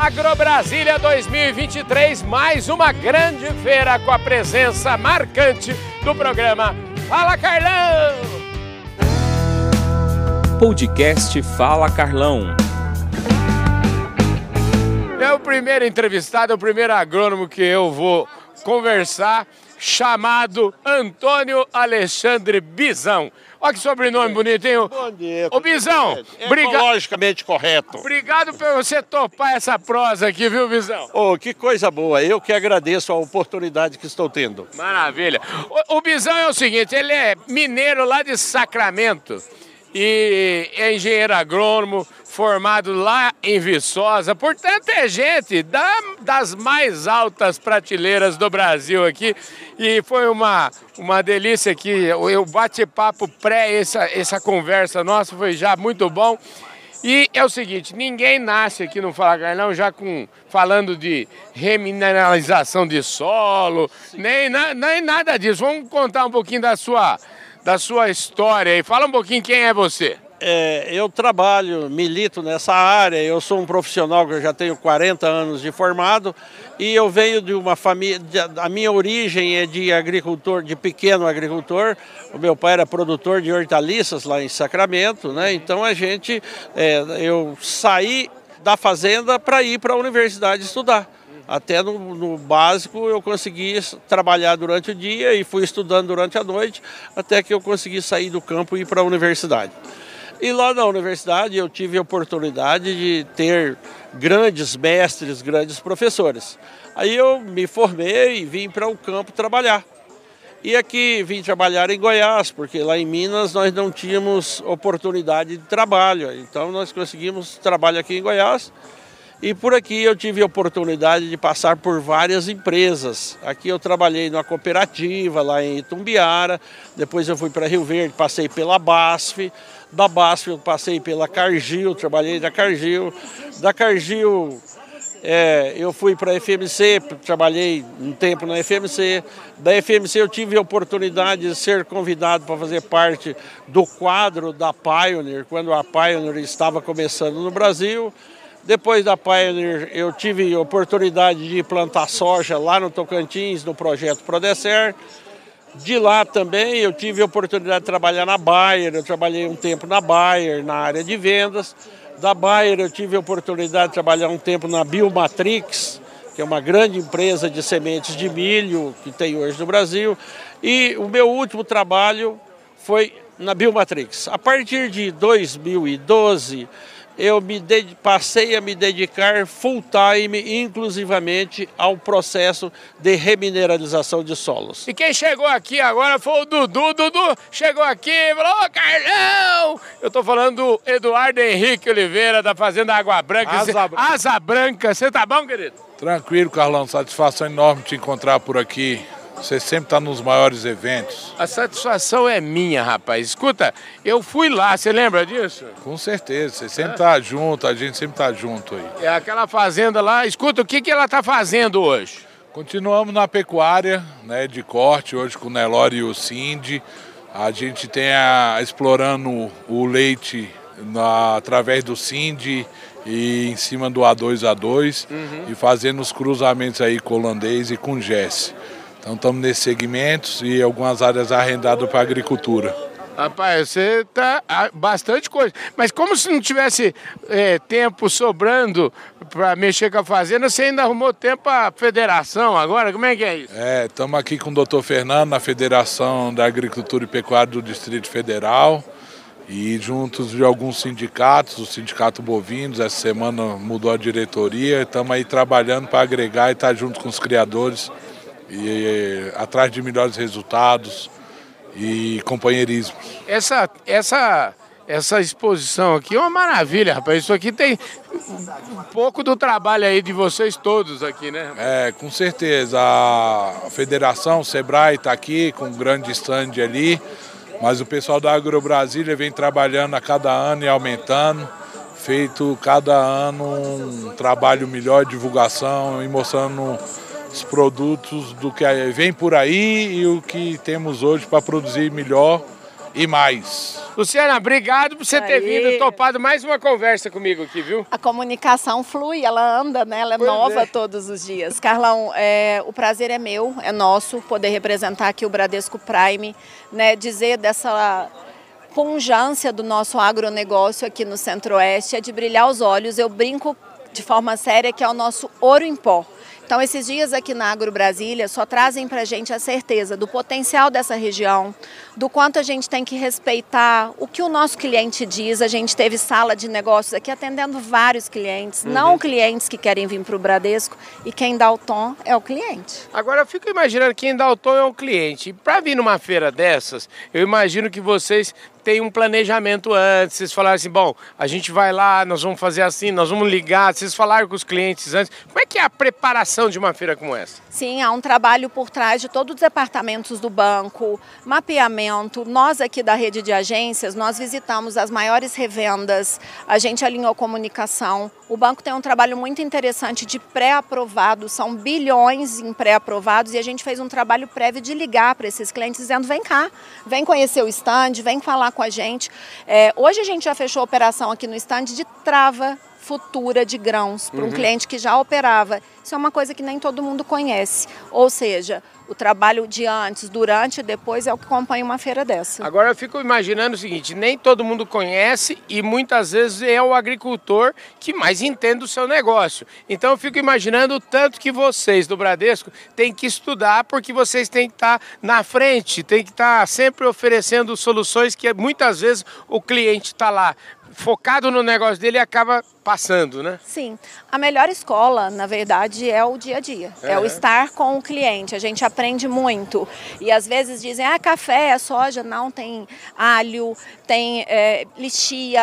Agrobrasília 2023, mais uma grande feira com a presença marcante do programa Fala Carlão! Podcast Fala Carlão. É o primeiro entrevistado, é o primeiro agrônomo que eu vou conversar, chamado Antônio Alexandre Bizão. Olha que sobrenome bonito, hein? Bom dia. Ô Bizão, obrigado. Ecologicamente correto. Obrigado por você topar essa prosa aqui, viu, Bizão? Oh, que coisa boa. Eu que agradeço a oportunidade que estou tendo. Maravilha. O, o Bizão é o seguinte, ele é mineiro lá de Sacramento e é engenheiro agrônomo, formado lá em Viçosa. Portanto, é gente da, das mais altas prateleiras do Brasil aqui. E foi uma, uma delícia aqui. O bate-papo pré essa, essa conversa nossa foi já muito bom. E é o seguinte, ninguém nasce aqui no Fala Carlão já com falando de remineralização de solo, nem, na, nem nada disso. Vamos contar um pouquinho da sua, da sua história e fala um pouquinho quem é você. É, eu trabalho, milito nessa área, eu sou um profissional que eu já tenho 40 anos de formado e eu venho de uma família, a minha origem é de agricultor, de pequeno agricultor, o meu pai era produtor de hortaliças lá em Sacramento, né? então a gente, é, eu saí da fazenda para ir para a universidade estudar. Até no, no, básico eu consegui trabalhar durante o dia e fui estudando durante a noite, até que eu consegui sair do campo e ir para a universidade. E lá na universidade eu tive a oportunidade de ter grandes mestres, grandes professores. Aí eu me formei e vim para o campo trabalhar. E aqui vim trabalhar em Goiás, porque lá em Minas nós não tínhamos oportunidade de trabalho. Então nós conseguimos trabalho aqui em Goiás. E por aqui eu tive a oportunidade de passar por várias empresas. Aqui eu trabalhei numa cooperativa lá em Itumbiara, depois eu fui para Rio Verde, passei pela BASF, da BASF eu passei pela Cargill, trabalhei da Cargill. Da Cargill é, eu fui para a FMC, trabalhei um tempo na FMC. Da FMC eu tive a oportunidade de ser convidado para fazer parte do quadro da Pioneer, quando a Pioneer estava começando no Brasil. Depois da Pioneer eu tive oportunidade de plantar soja lá no Tocantins, no projeto Prodecer. De lá também eu tive oportunidade de trabalhar na Bayer, eu trabalhei um tempo na Bayer, na área de vendas. Da Bayer eu tive oportunidade de trabalhar um tempo na Biomatrix, que é uma grande empresa de sementes de milho que tem hoje no Brasil. E o meu último trabalho foi na Biomatrix. A partir de 2012, eu me passei a me dedicar full time, inclusivamente, ao processo de remineralização de solos. E quem chegou aqui agora foi o Dudu. Dudu chegou aqui e falou: Ô Carlão! Eu estou falando do Eduardo Henrique Oliveira, da Fazenda Água Branca. Asa Branca. Asa Branca. Você tá bom, querido? Tranquilo, Carlão. Satisfação enorme te encontrar por aqui. Você sempre está nos maiores eventos. A satisfação é minha, rapaz. Escuta, eu fui lá, você lembra disso? Com certeza, você sempre está é. junto, a gente sempre está junto aí. É aquela fazenda lá. Escuta, o que, que ela está fazendo hoje? Continuamos na pecuária, né, de corte, hoje com o Nelore e o Cindy. A gente tem a, explorando o leite na, através do Cindy e em cima do A2A2 uhum. e fazendo os cruzamentos aí com o holandês e com o Jesse. Então estamos nesses segmentos e algumas áreas arrendadas para agricultura. Rapaz, você tá bastante coisa. Mas como se não tivesse é, tempo sobrando para mexer com a fazenda, você ainda arrumou tempo para a federação agora? Como é que é isso? É, estamos aqui com o doutor Fernando na Federação da Agricultura e Pecuária do Distrito Federal e juntos de alguns sindicatos, o Sindicato Bovinos, essa semana mudou a diretoria, estamos aí trabalhando para agregar e estar tá junto com os criadores e, atrás de melhores resultados e companheirismo. Essa, essa, essa exposição aqui é uma maravilha, rapaz. Isso aqui tem um pouco do trabalho aí de vocês todos aqui, né? É, com certeza. A federação, o Sebrae está aqui com um grande stand ali, mas o pessoal da AgroBrasília vem trabalhando a cada ano e aumentando, feito cada ano um trabalho melhor divulgação e mostrando os produtos do que vem por aí e o que temos hoje para produzir melhor e mais. Luciana, obrigado por você ter Aí. vindo e topado mais uma conversa comigo aqui, viu? A comunicação flui, ela anda, né? Ela é Pois nova é. todos os dias. Carlão, é, o prazer é meu, é nosso poder representar aqui o Bradesco Prime, né? Dizer dessa punjância do nosso agronegócio aqui no Centro-Oeste é de brilhar os olhos. Eu brinco de forma séria que é o nosso ouro em pó. Então, esses dias aqui na Agro Brasília só trazem para a gente a certeza do potencial dessa região, do quanto a gente tem que respeitar o que o nosso cliente diz. A gente teve sala de negócios aqui atendendo vários clientes, não clientes que querem vir para o Bradesco, e quem dá o tom é o cliente. Agora eu fico imaginando quem dá o tom é um cliente. Para vir numa feira dessas, eu imagino que vocês têm um planejamento antes. Vocês falaram assim, bom, a gente vai lá, nós vamos fazer assim, nós vamos ligar. Vocês falaram com os clientes antes. Como é que é a preparação de uma feira como essa? Sim, há um trabalho por trás de todos os departamentos do banco, mapeamento. Nós aqui da rede de agências, nós visitamos as maiores revendas, a gente alinhou comunicação. O banco tem um trabalho muito interessante de pré-aprovados, são bilhões em pré-aprovados e a gente fez um trabalho prévio de ligar para esses clientes dizendo, vem cá, vem conhecer o stand, vem falar com a gente. É, hoje a gente já fechou a operação aqui no stand de trava futura de grãos para um cliente que já operava. Isso é uma coisa que nem todo mundo conhece. Ou seja, o trabalho de antes, durante e depois é o que acompanha uma feira dessa. Agora eu fico imaginando o seguinte: nem todo mundo conhece e muitas vezes é o agricultor que mais entende o seu negócio. Então eu fico imaginando o tanto que vocês do Bradesco têm que estudar, porque vocês têm que estar na frente, têm que estar sempre oferecendo soluções que muitas vezes o cliente está lá focado no negócio dele e acaba passando, né? Sim, a melhor escola, na verdade, é o dia a dia, é, o Uhum. estar com o cliente. A gente aprende muito e às vezes dizem, ah, café, soja, não tem alho, tem é, lixia,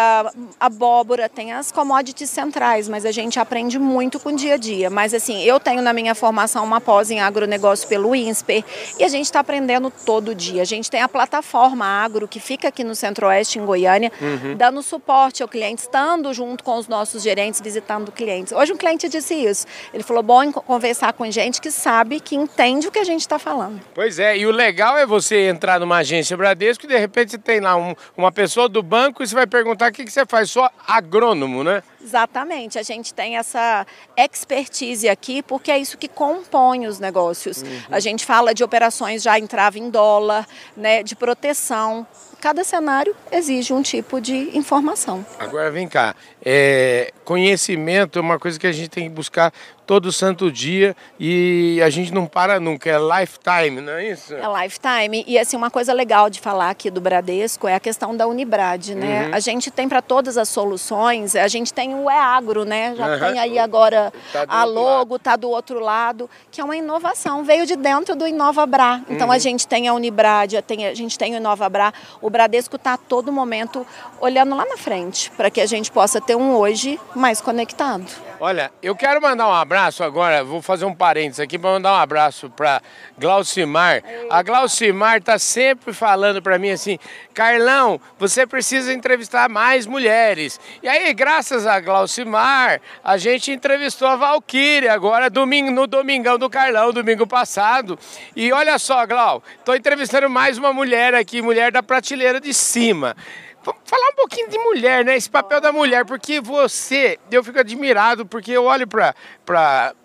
abóbora, tem as commodities centrais, mas a gente aprende muito com o dia a dia. Mas assim, eu tenho na minha formação uma pós em agronegócio pelo INSPER e a gente está aprendendo todo dia. A gente tem a plataforma Agro que fica aqui no Centro-Oeste, em Goiânia, dando suporte ao cliente, estando junto com os nossos gerentes, visitando clientes. Hoje um cliente disse isso. Ele falou, bom conversar com gente que sabe, que entende o que a gente está falando. Pois é, e o legal é você entrar numa agência Bradesco e de repente você tem lá um- uma pessoa do banco e você vai perguntar o que, que você faz, só agrônomo, né? Exatamente, a gente tem essa expertise aqui porque é isso que compõe os negócios. A gente fala de operações já entrava em dólar, né, de proteção. Cada cenário exige um tipo de informação. Agora vem cá, é, conhecimento é uma coisa que a gente tem que buscar todo santo dia e a gente não para nunca, é lifetime, não é isso? É lifetime. E assim, uma coisa legal de falar aqui do Bradesco é a questão da Unibrad, né? A gente tem para todas as soluções, a gente tem o E-Agro, né? Já Aham. tem aí agora Tá a logo, tá do outro lado, que é uma inovação, veio de dentro do InovaBra. Então a gente tem a Unibrad, a gente tem o InovaBra. O Bradesco está a todo momento olhando lá na frente, para que a gente possa ter um hoje mais conectado. Olha, eu quero mandar um abraço agora, vou fazer um parênteses aqui para mandar um abraço para Glaucimar. A Glaucimar tá sempre falando para mim assim, Carlão, você precisa entrevistar mais mulheres. E aí, graças a Glaucimar, a gente entrevistou a Valquíria agora domingo, no Domingão do Carlão, domingo passado. E olha só, Glau, tô entrevistando mais uma mulher aqui, mulher da prateleira de cima. Vamos falar um pouquinho de mulher, né? Esse papel da mulher, porque você, eu fico admirado, porque eu olho para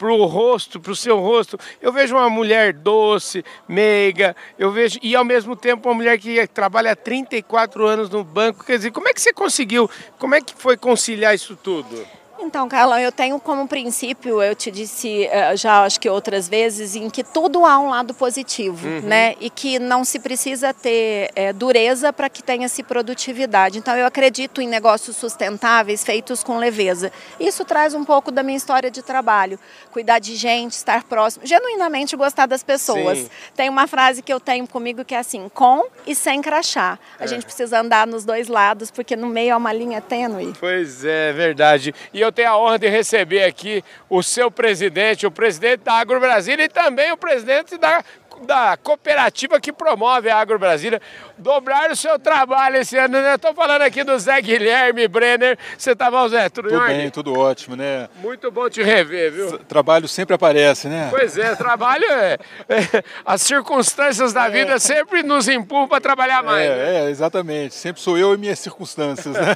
o rosto, para o seu rosto, eu vejo uma mulher doce, meiga, eu vejo, e ao mesmo tempo uma mulher que trabalha há 34 anos no banco. Quer dizer, como é que você conseguiu, como é que foi conciliar isso tudo? Então, Carlão, eu tenho como princípio, eu te disse eh, já acho que outras vezes, em que tudo há um lado positivo, né? E que não se precisa ter eh, dureza para que tenha-se produtividade. Então, eu acredito em negócios sustentáveis feitos com leveza. Isso traz um pouco da minha história de trabalho. Cuidar de gente, estar próximo, genuinamente gostar das pessoas. Sim. Tem uma frase que eu tenho comigo que é assim, com e sem crachá. A gente precisa andar nos dois lados, porque no meio é uma linha tênue. Pois é, verdade. E eu tenho a honra de receber aqui o seu presidente, o presidente da Agro Brasília e também o presidente da da cooperativa que promove a Agro Brasília. Dobrar o seu trabalho esse ano, né? Estou falando aqui do Zé Guilherme Brenner. Você tá bom, Zé? Tudo, tudo bem, tudo ótimo, né? Muito bom te rever, viu? Trabalho sempre aparece, né? Pois é, trabalho é. é as circunstâncias da vida é. sempre nos empurram para trabalhar mais. É, né? é, exatamente. Sempre sou eu e minhas circunstâncias, né?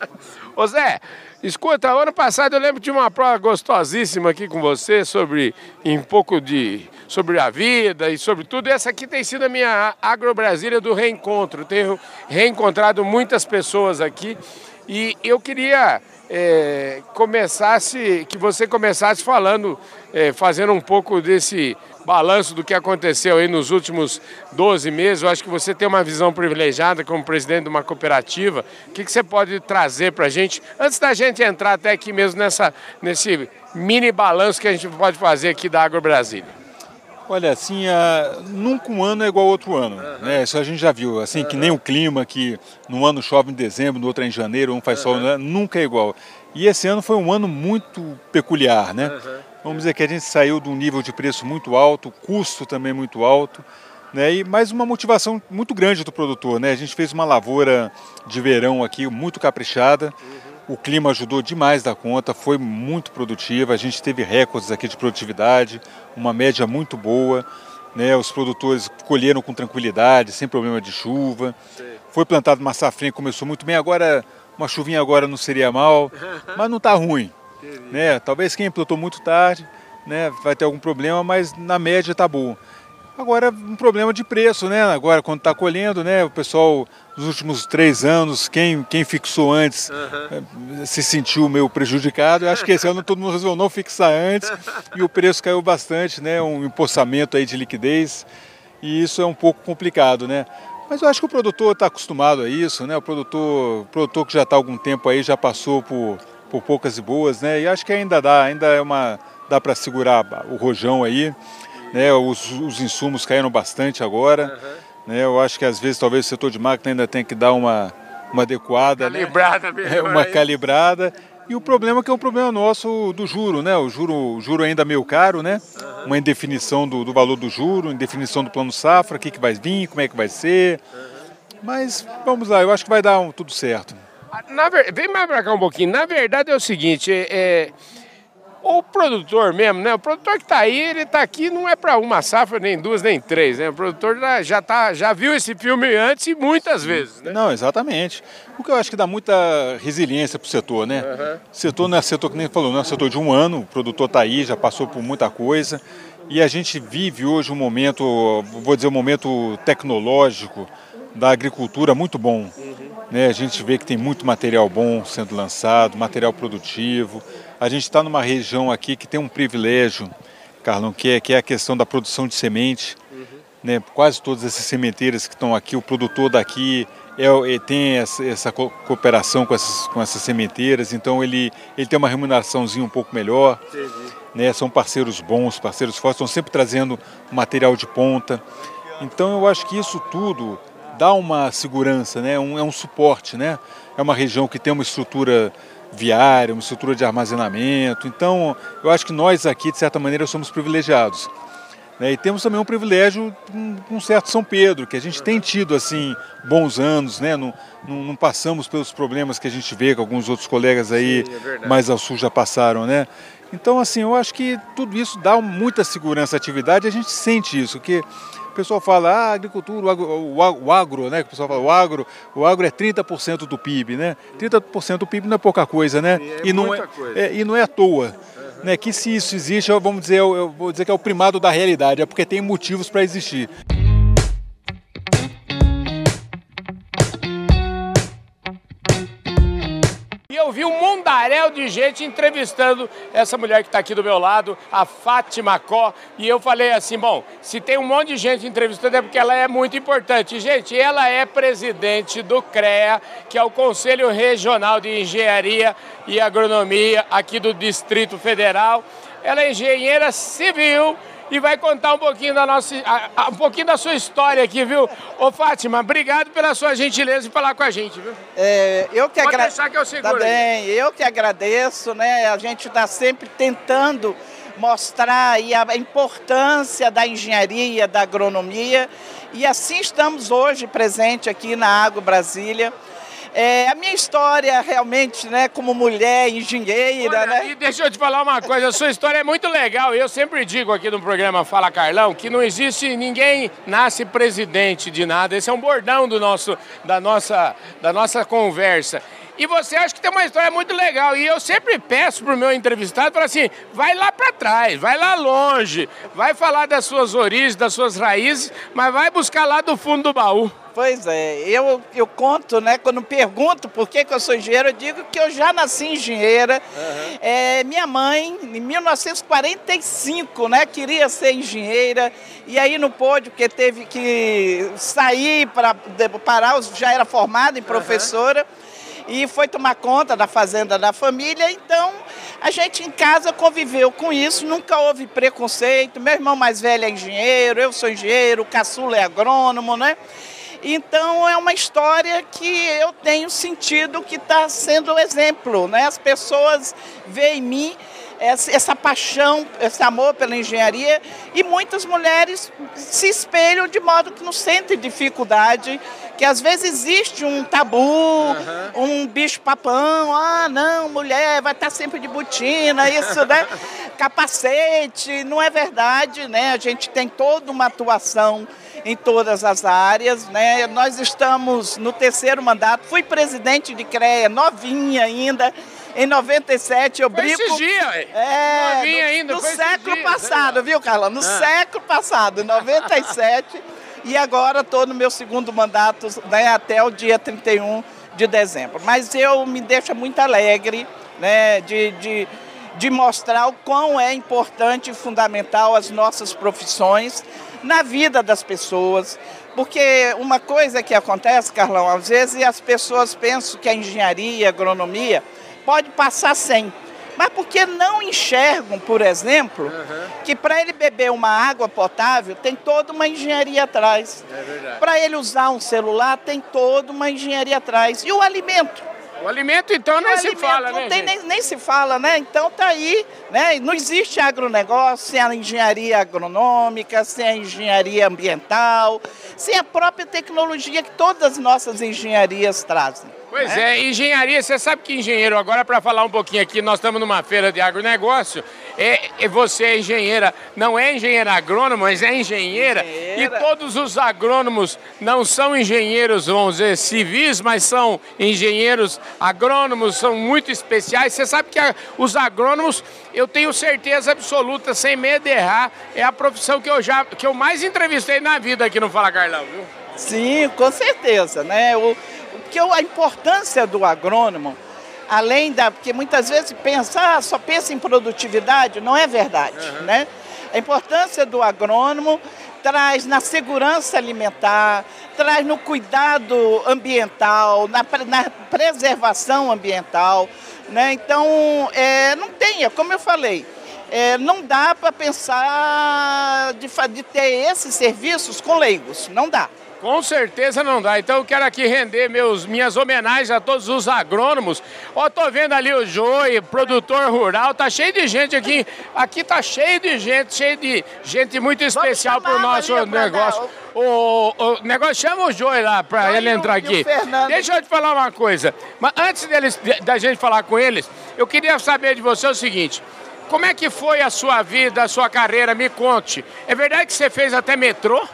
Ô Zé, escuta, ano passado eu lembro de uma prova gostosíssima aqui com você sobre um pouco de sobre a vida e sobre tudo. Essa aqui tem sido a minha Agro Brasília do reencontro. Tenho reencontrado muitas pessoas aqui e eu queria é, começasse, que você começasse falando, é, fazendo um pouco desse balanço do que aconteceu aí nos últimos 12 meses. Eu acho que você tem uma visão privilegiada como presidente de uma cooperativa. O que, que você pode trazer para a gente, antes da gente entrar até aqui mesmo nessa, nesse mini balanço que a gente pode fazer aqui da Agro Brasília? Olha, assim, a, nunca um ano é igual ao outro ano, uhum. né? Isso a gente já viu, assim, uhum. que nem o clima, que no ano chove em dezembro, no outro é em janeiro, um faz uhum. sol, né? nunca é igual. E esse ano foi um ano muito peculiar, né? Vamos dizer que a gente saiu de um nível de preço muito alto, custo também muito alto, né? E mais uma motivação muito grande do produtor, né? A gente fez uma lavoura de verão aqui muito caprichada. O clima ajudou demais da conta, foi muito produtiva. A gente teve recordes aqui de produtividade, uma média muito boa. Né, os produtores colheram com tranquilidade, sem problema de chuva. Foi plantado uma safrinha, começou muito bem. Agora, uma chuvinha agora não seria mal, mas não está ruim. Né? Talvez quem plantou muito tarde né, vai ter algum problema, mas na média está bom. Agora, um problema de preço, né? Agora, quando está colhendo, né? O pessoal, nos últimos três anos, quem, quem fixou antes uhum. se sentiu meio prejudicado. Eu acho que esse ano todo mundo resolveu não fixar antes e o preço caiu bastante, né? Um empossamento aí de liquidez e isso é um pouco complicado, né? Mas eu acho que o produtor está acostumado a isso, né? O produtor, o produtor que já está há algum tempo aí já passou por por poucas e boas, né? E acho que ainda dá, ainda é uma dá para segurar o rojão aí, né? Os, os insumos caíram bastante agora, uhum. né? Eu acho que às vezes talvez o setor de máquina ainda tem que dar uma uma adequada, né? calibrada, né? uma calibrada. E o problema é que é um problema nosso do juro, né? O juro, o juro ainda meio caro, né? Uhum. Uma indefinição do, do, valor do juro, indefinição do plano safra, o que, que vai vir, como é que vai ser. Uhum. Mas vamos lá, eu acho que vai dar um, tudo certo. Na, vem mais pra cá um pouquinho. Na verdade é o seguinte, é, é o produtor mesmo, né? O produtor que está aí, ele está aqui não é para uma safra, nem duas, nem três, né? O produtor já, tá, já viu esse filme antes e muitas vezes, né? Não, exatamente. O que eu acho que dá muita resiliência para o setor, né? Uhum. O setor não é setor que nem falou, não é setor de um ano, o produtor está aí, já passou por muita coisa. E a gente vive hoje um momento, vou dizer, um momento tecnológico da agricultura muito bom. Uhum. Né? A gente vê que tem muito material bom sendo lançado, material produtivo. A gente está numa região aqui que tem um privilégio, Carlão, que é, que é a questão da produção de semente. Uhum. Né? Quase todas essas sementeiras que estão aqui, o produtor daqui é, é, tem essa, essa, cooperação com essas, com essas sementeiras, então ele, ele tem uma remuneraçãozinha um pouco melhor. Né? São parceiros bons, parceiros fortes, estão sempre trazendo material de ponta. Então eu acho que isso tudo dá uma segurança, né? Um, é um suporte, né? É uma região que tem uma estrutura viária, uma estrutura de armazenamento. Então, eu acho que nós aqui, de certa maneira, somos privilegiados. Né? E temos também um privilégio com um, certo São Pedro, que a gente tem tido assim bons anos, né? Não, não, não, passamos pelos problemas que a gente vê que alguns outros colegas aí Sim, é mais ao sul já passaram, né? Então, assim, eu acho que tudo isso dá muita segurança à atividade, a gente sente isso, que pessoal fala, ah, agricultura, o agro, o agro, né? O pessoal fala, o agro, o agro é 30% do PIB, né? 30% do PIB não é pouca coisa, né? É e, não é, é, e não é à toa. Uhum. Né, que se isso existe, vamos dizer, eu, eu vou dizer que é o primado da realidade, é porque tem motivos para existir. Eu vi um mundaréu de gente entrevistando essa mulher que está aqui do meu lado, a Fátima Có, e eu falei assim, bom, se tem um monte de gente entrevistando é porque ela é muito importante. Gente, ela é presidente do CREA, que é o Conselho Regional de Engenharia e Agronomia aqui do Distrito Federal. Ela é engenheira civil e vai contar um pouquinho da nossa, um pouquinho da sua história aqui, viu? Ô Fátima, obrigado pela sua gentileza de falar com a gente, viu? É, eu que deixar que eu seguro Tá bem, eu que agradeço, né? A gente está sempre tentando mostrar aí a importância da engenharia, da agronomia, e assim estamos hoje presente aqui na Água Brasília. É, a minha história realmente, né, como mulher engenheira, Olha, né? E deixa eu te falar uma coisa, a sua história é muito legal. Eu sempre digo aqui no programa Fala Carlão que não existe ninguém nasce presidente de nada. Esse é um bordão do nosso, da, nossa, da nossa conversa. E você acha que tem uma história muito legal. E eu sempre peço pro meu entrevistado, para assim, vai lá para trás, vai lá longe, vai falar das suas origens, das suas raízes, mas vai buscar lá do fundo do baú. Pois é, eu, eu conto, né? Quando pergunto por que, que eu sou engenheira, eu digo que eu já nasci engenheira. Uhum. É, minha mãe, em 1945, né, queria ser engenheira e aí não pôde, porque teve que sair para parar, já era formada em professora. Uhum e foi tomar conta da fazenda da família. Então, a gente em casa conviveu com isso, nunca houve preconceito. Meu irmão mais velho é engenheiro, eu sou engenheiro, o caçula é agrônomo, né? Então é uma história que eu tenho sentido que está sendo exemplo, né? As pessoas veem em mim essa, paixão, esse amor pela engenharia e muitas mulheres se espelham de modo que não sentem dificuldade, que às vezes existe um tabu, uhum. um bicho papão, ah não, mulher vai estar sempre de botina, isso, né? Capacete, não é verdade, né? A gente tem toda uma atuação em todas as áreas. Né? Nós estamos no terceiro mandato, fui presidente de CREA, novinha ainda. Em 97 eu brinco. Foi esse dia, é, Novinha no, ainda, no século dia, passado, viu, Carla? No ah. século passado, em 97. e agora estou no meu segundo mandato né, até o dia 31 de dezembro. Mas eu me deixa muito alegre né, de, de, de mostrar o quão é importante e fundamental as nossas profissões na vida das pessoas. Porque uma coisa que acontece, Carlão, às vezes as pessoas pensam que a engenharia, a agronomia pode passar sem. Mas porque não enxergam, por exemplo, uhum. que para ele beber uma água potável tem toda uma engenharia atrás. É para ele usar um celular tem toda uma engenharia atrás. E o alimento? O alimento, então, nem se fala, não né? Tem, nem, nem, se fala, né? Então tá aí, né? Não existe agronegócio sem a engenharia agronômica, sem a engenharia ambiental, sem a própria tecnologia que todas as nossas engenharias trazem. Pois é, engenharia, você sabe que engenheiro, agora para falar um pouquinho aqui, nós estamos numa feira de agronegócio, é, é, você é engenheira, não é engenheira agrônoma, mas é engenheira, engenheira, e todos os agrônomos não são engenheiros, vamos dizer, civis, mas são engenheiros agrônomos, são muito especiais. Você sabe que a, os agrônomos, eu tenho certeza absoluta, sem medo de errar, é a profissão que eu já que eu mais entrevistei na vida aqui no Fala Carlão, viu? Sim, com certeza, né? Porque a importância do agrônomo, além da. Porque muitas vezes pensa, ah, só pensa em produtividade, não é verdade. Uhum. Né? A importância do agrônomo traz na segurança alimentar, traz no cuidado ambiental, na, na preservação ambiental. Né? Então, é, não tenha, como eu falei, é, não dá para pensar de, de ter esses serviços com leigos, não dá. Com certeza não dá. Então eu quero aqui render meus, minhas homenagens a todos os agrônomos. Ó, tô vendo ali o Joey, produtor rural, tá cheio de gente aqui. Aqui tá cheio de gente, cheio de gente muito especial para o nosso negócio. O, o, negócio chama o Joey lá para ele entrar aqui. Deixa eu te falar uma coisa. Mas antes deles, da gente falar com eles, eu queria saber de você o seguinte. Como é que foi a sua vida, a sua carreira? Me conte. É verdade que você fez até metrô?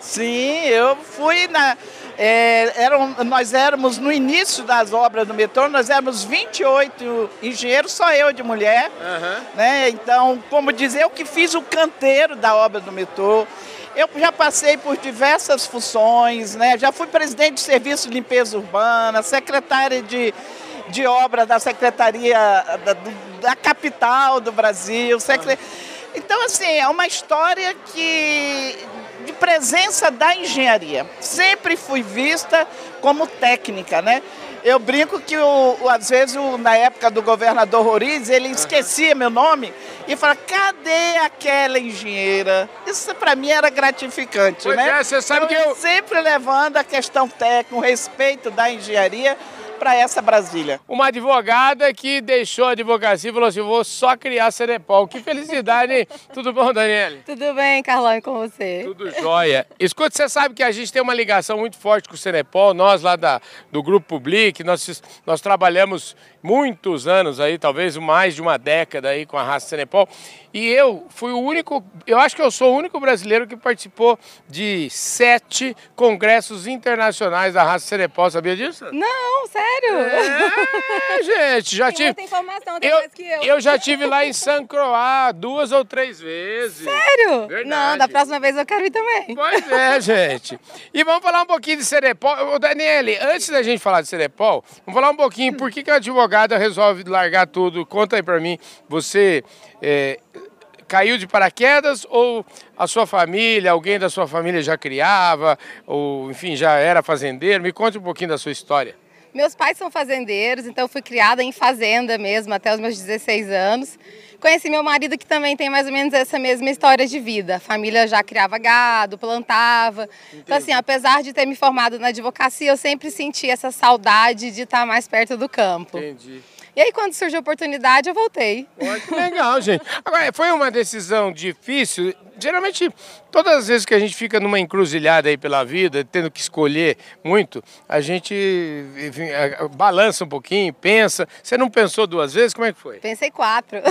Sim, eu fui na. É, eram, nós éramos no início das obras do metrô, nós éramos 28 engenheiros, só eu de mulher. Uhum. Né? Então, como dizer, eu que fiz o canteiro da obra do metrô. Eu já passei por diversas funções, né? já fui presidente de serviço de limpeza urbana, secretária de, de obra da Secretaria da, da capital do Brasil, secretária. Uhum Então, assim, é uma história que de presença da engenharia. Sempre fui vista como técnica, né? Eu brinco que, o, o às vezes, o, na época do governador Roriz, ele esquecia meu nome e falava, cadê aquela engenheira? Isso para mim era gratificante, Pois né? é, você sabe Então, que eu- Sempre levando a questão técnica, o respeito da engenharia para essa Brasília. Uma advogada que deixou a advocacia e falou assim: vou só criar Cenepol. Que felicidade, hein? Tudo bom, Daniele? Tudo bem, Carlão, e com você? Tudo jóia. Escuta, você sabe que a gente tem uma ligação muito forte com o Cenepol, nós lá da, do Grupo Public, nós, nós trabalhamos muitos anos aí, talvez mais de uma década aí com a raça Cenepol. E eu fui o único, eu acho que eu sou o único brasileiro que participou de sete congressos internacionais da raça Cenepol, sabia disso? Não, sério? É, gente, já tive. informação, tem Eu, mais que eu. eu já tive lá em San Croix duas ou três vezes. Sério? Verdade. Não, da próxima vez eu quero ir também. Pois é, gente. E vamos falar um pouquinho de Cerepol. Ô, Daniele, antes da gente falar de Cerepol, vamos falar um pouquinho por que, que a advogada resolve largar tudo. Conta aí pra mim. Você é, caiu de paraquedas ou a sua família, alguém da sua família já criava, ou enfim, já era fazendeiro? Me conte um pouquinho da sua história. Meus pais são fazendeiros, então eu fui criada em fazenda mesmo até os meus 16 anos. Conheci meu marido que também tem mais ou menos essa mesma história de vida. A família já criava gado, plantava. Então, assim, apesar de ter me formado na advocacia, eu sempre senti essa saudade de estar mais perto do campo. Entendi. E aí, quando surgiu a oportunidade, eu voltei. Olha que legal, gente. Agora, foi uma decisão difícil. Geralmente, todas as vezes que a gente fica numa encruzilhada aí pela vida, tendo que escolher muito, a gente enfim, balança um pouquinho, pensa. Você não pensou duas vezes? Como é que foi? Pensei quatro.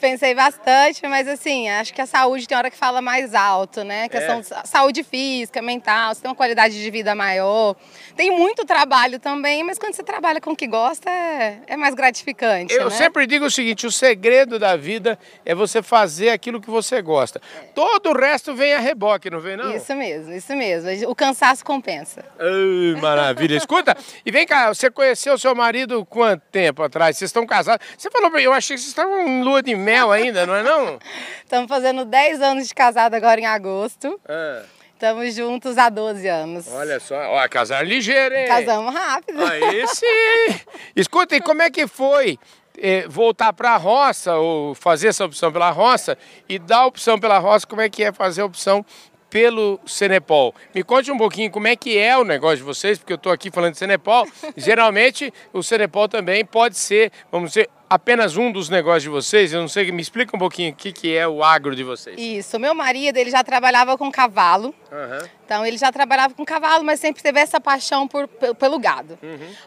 Pensei bastante, mas assim, acho que a saúde tem hora que fala mais alto, né? A questão É. de sa- saúde física, mental, você tem uma qualidade de vida maior. Tem muito trabalho também, mas quando você trabalha com o que gosta, é, é mais gratificante. Eu né? sempre digo o seguinte: o segredo da vida é você fazer aquilo que você gosta. Todo o resto vem a reboque, não vem, não? Isso mesmo, isso mesmo. O cansaço compensa. Ai, maravilha. Escuta, e vem cá, você conheceu seu marido quanto tempo atrás? Vocês estão casados? Você falou pra mim, eu achei que vocês estavam em lua de mel ainda, não é não? Estamos fazendo 10 anos de casado agora em agosto. Ah, Estamos juntos há 12 anos. olha só, ó, casar ligeiro, hein? Casamos rápido. Aí sim. Escuta, e como é que foi eh, voltar para a roça, ou fazer essa opção pela roça, e dar a opção pela roça, como é que é fazer a opção pelo Cenepol? Me conte um pouquinho como é que é o negócio de vocês, porque eu estou aqui falando de Cenepol. Geralmente, o Cenepol também pode ser, vamos dizer, apenas um dos negócios de vocês. Eu não sei, me explica um pouquinho o que, que é o agro de vocês. Isso, meu marido, ele já trabalhava com cavalo. Aham. Então ele já trabalhava com cavalo, mas sempre teve essa paixão por, pe- pelo gado.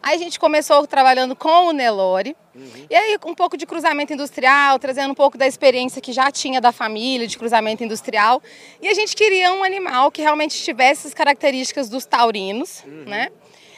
Aí a gente começou trabalhando com o Nelore. E aí um pouco de cruzamento industrial, trazendo um pouco da experiência que já tinha da família de cruzamento industrial. E a gente queria um animal que realmente tivesse as características dos taurinos, né?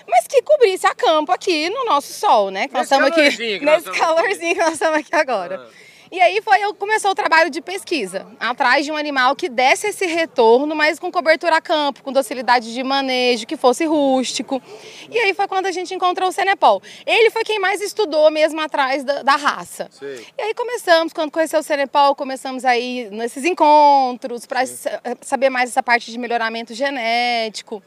Mas que cobrisse a campo aqui no nosso sol, né? Que nós Nesse estamos aqui nesse calorzinho que nós estamos aqui agora. E aí foi eu começou o trabalho de pesquisa, atrás de um animal que desse esse retorno, mas com cobertura a campo, com docilidade de manejo, que fosse rústico. E aí foi quando a gente encontrou o Cenepol. Ele foi quem mais estudou mesmo atrás da, da raça. Sei. E aí começamos, quando conheceu o Cenepol, começamos aí nesses encontros para saber mais essa parte de melhoramento genético.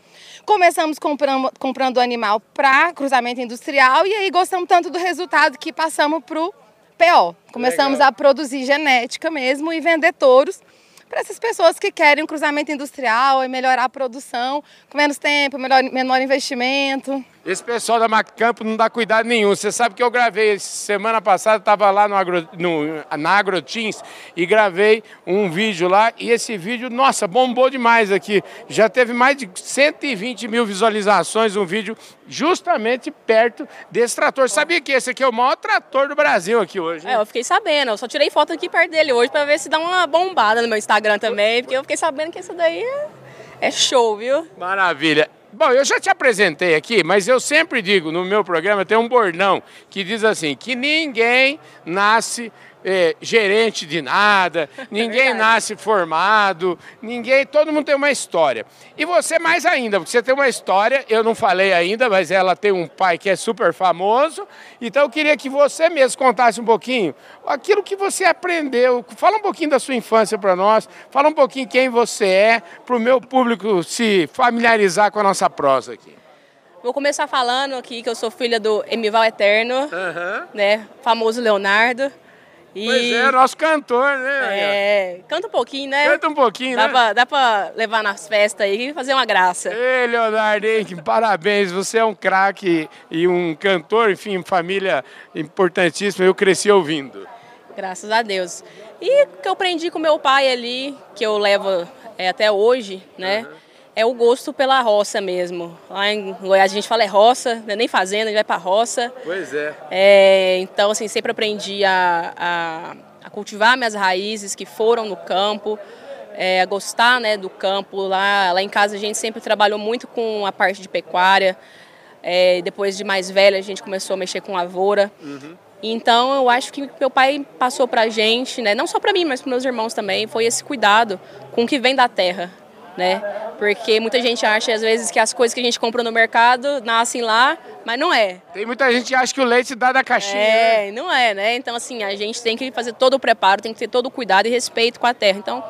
Começamos comprando, comprando o animal para cruzamento industrial e aí gostamos tanto do resultado que passamos para o PO. Começamos Legal. a produzir genética mesmo e vender touros para essas pessoas que querem um cruzamento industrial e melhorar a produção com menos tempo, melhor, menor investimento. Esse pessoal da Macampo não dá cuidado nenhum. Você sabe que eu gravei semana passada, estava lá no, agro, no na AgroTeams e gravei um vídeo lá. E esse vídeo, nossa, bombou demais aqui. Já teve mais de 120 mil visualizações, um vídeo justamente perto desse trator. Sabia que esse aqui é o maior trator do Brasil aqui hoje? É, eu fiquei sabendo. Eu só tirei foto aqui perto dele hoje pra ver se dá uma bombada no meu Instagram também, porque eu fiquei sabendo que isso daí é, é show, viu? Maravilha. Bom, eu já te apresentei aqui, mas eu sempre digo no meu programa tem um bordão que diz assim: que ninguém nasce é, gerente de nada, ninguém nasce formado, ninguém, todo mundo tem uma história. E você mais ainda, porque você tem uma história, eu não falei ainda, mas ela tem um pai que é super famoso, então eu queria que você mesmo contasse um pouquinho aquilo que você aprendeu. Fala um pouquinho da sua infância para nós, fala um pouquinho quem você é, para o meu público se familiarizar com a nossa prosa aqui. Vou começar falando aqui que eu sou filha do Emival Eterno, Uhum. né? Famoso Leonardo. E, Pois é, nosso cantor, né? é, canta um pouquinho, né? Canta um pouquinho, dá né? Pra, dá pra levar nas festas aí e fazer uma graça. Ei, Leonardo, hein, que parabéns, você é um craque e um cantor, enfim, família importantíssima, eu cresci ouvindo. Graças a Deus. E o que eu aprendi com meu pai ali, que eu levo é, até hoje, né? É o gosto pela roça mesmo. Lá em Goiás a gente fala é roça, não é nem fazenda, a gente vai pra roça. Pois é. É, então, assim, sempre aprendi a, a, a cultivar minhas raízes que foram no campo, é, a gostar né, do campo. Lá, lá em casa a gente sempre trabalhou muito com a parte de pecuária. É, depois de mais velha a gente começou a mexer com lavoura. Então eu acho que meu pai passou pra gente, né, não só pra mim, mas para meus irmãos também, foi esse cuidado com o que vem da terra, né? Porque muita gente acha às vezes que as coisas que a gente compra no mercado nascem lá, mas não é. Tem muita gente que acha que o leite dá da caixinha, né? É, não é, né? Então, assim, a gente tem que fazer todo o preparo, tem que ter todo o cuidado e respeito com a terra. Então,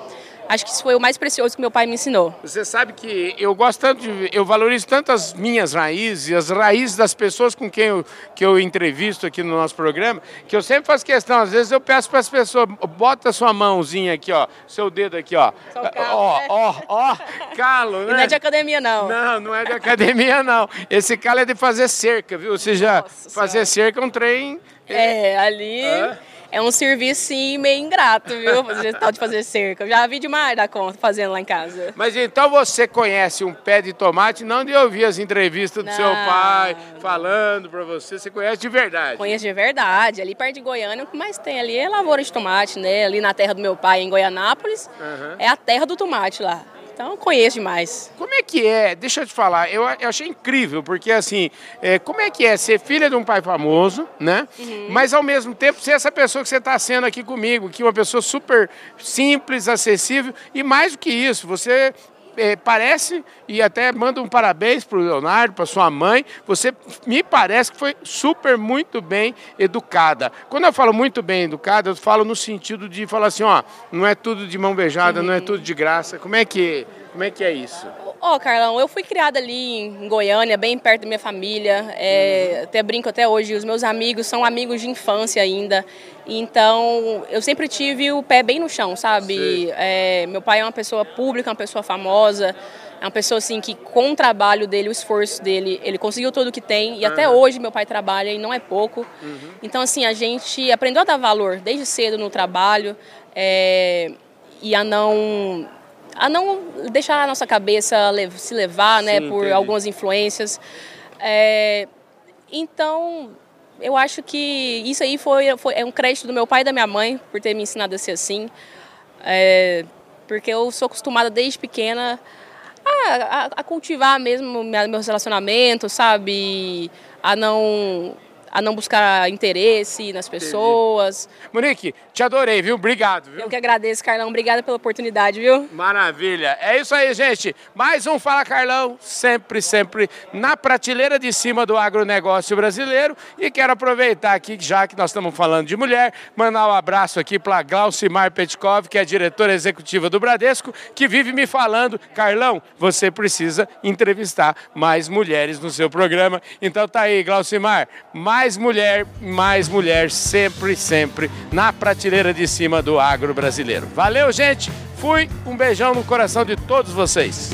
acho que isso foi o mais precioso que meu pai me ensinou. Você sabe que eu gosto tanto de, eu valorizo tanto as minhas raízes, as raízes das pessoas com quem eu, que eu entrevisto aqui no nosso programa, que eu sempre faço questão, às vezes eu peço para as pessoas, bota sua mãozinha aqui, ó, seu dedo aqui, ó. Calo, Ó, né? ó, ó, calo, E né? não é de academia, não. Não, não é de academia, não. Esse calo é de fazer cerca, viu? Você já Nossa fazer cerca é um trem. É, ali Hã? É um serviço, sim, meio ingrato, viu? Fazer tal de fazer cerca. Eu já vi demais da conta fazendo lá em casa. Mas então você conhece um pé de tomate, não de ouvir as entrevistas do seu Não. pai falando para você, você conhece de verdade. Conheço de verdade. Ali perto de Goiânia, o que mais tem ali é lavoura de tomate, né? Ali na terra do meu pai, em Goianápolis, Aham. é a terra do tomate lá. Então, conheço demais. Como é que é? Deixa eu te falar, eu, eu achei incrível, porque assim, é, como é que é ser filha de um pai famoso, né? Mas ao mesmo tempo ser essa pessoa que você está sendo aqui comigo, que é uma pessoa super simples, acessível, e mais do que isso, você é, parece, e até manda um parabéns para o Leonardo, para sua mãe, você me parece que foi super, muito bem educada. Quando eu falo muito bem educada, eu falo no sentido de falar assim, ó, não é tudo de mão beijada, não é tudo de graça. Como é que, como é, que é isso? Ó, Carlão, eu fui criada ali em Goiânia, bem perto da minha família. É, Até brinco até hoje, os meus amigos são amigos de infância ainda. Então, eu sempre tive o pé bem no chão, sabe? É, meu pai é uma pessoa pública, uma pessoa famosa. É uma pessoa assim que com o trabalho dele, o esforço dele, ele conseguiu tudo que tem. E até hoje meu pai trabalha e não é pouco. Então, assim, a gente aprendeu a dar valor desde cedo no trabalho. é, e a não a não deixar a nossa cabeça se levar né, Sim, por entendi. algumas influências. É, então, eu acho que isso aí foi, foi é um crédito do meu pai e da minha mãe por ter me ensinado a ser assim. É, porque eu sou acostumada desde pequena a, a- a cultivar mesmo meus relacionamentos, sabe? A não, a não buscar interesse nas pessoas. Monique, te adorei, viu? Obrigado, viu? Eu que agradeço, Carlão. Obrigada pela oportunidade, viu? Maravilha. É isso aí, gente. Mais um Fala Carlão, sempre, sempre na prateleira de cima do agronegócio brasileiro. E quero aproveitar aqui, já que nós estamos falando de mulher, mandar um abraço aqui para Glaucimar Petkov, que é diretora executiva do Bradesco, que vive me falando, Carlão, você precisa entrevistar mais mulheres no seu programa. Então tá aí, Glaucimar, mais mulher, mais mulher, sempre, sempre na prateleira de cima do agro brasileiro. Valeu, gente! Fui, um beijão no coração de todos vocês.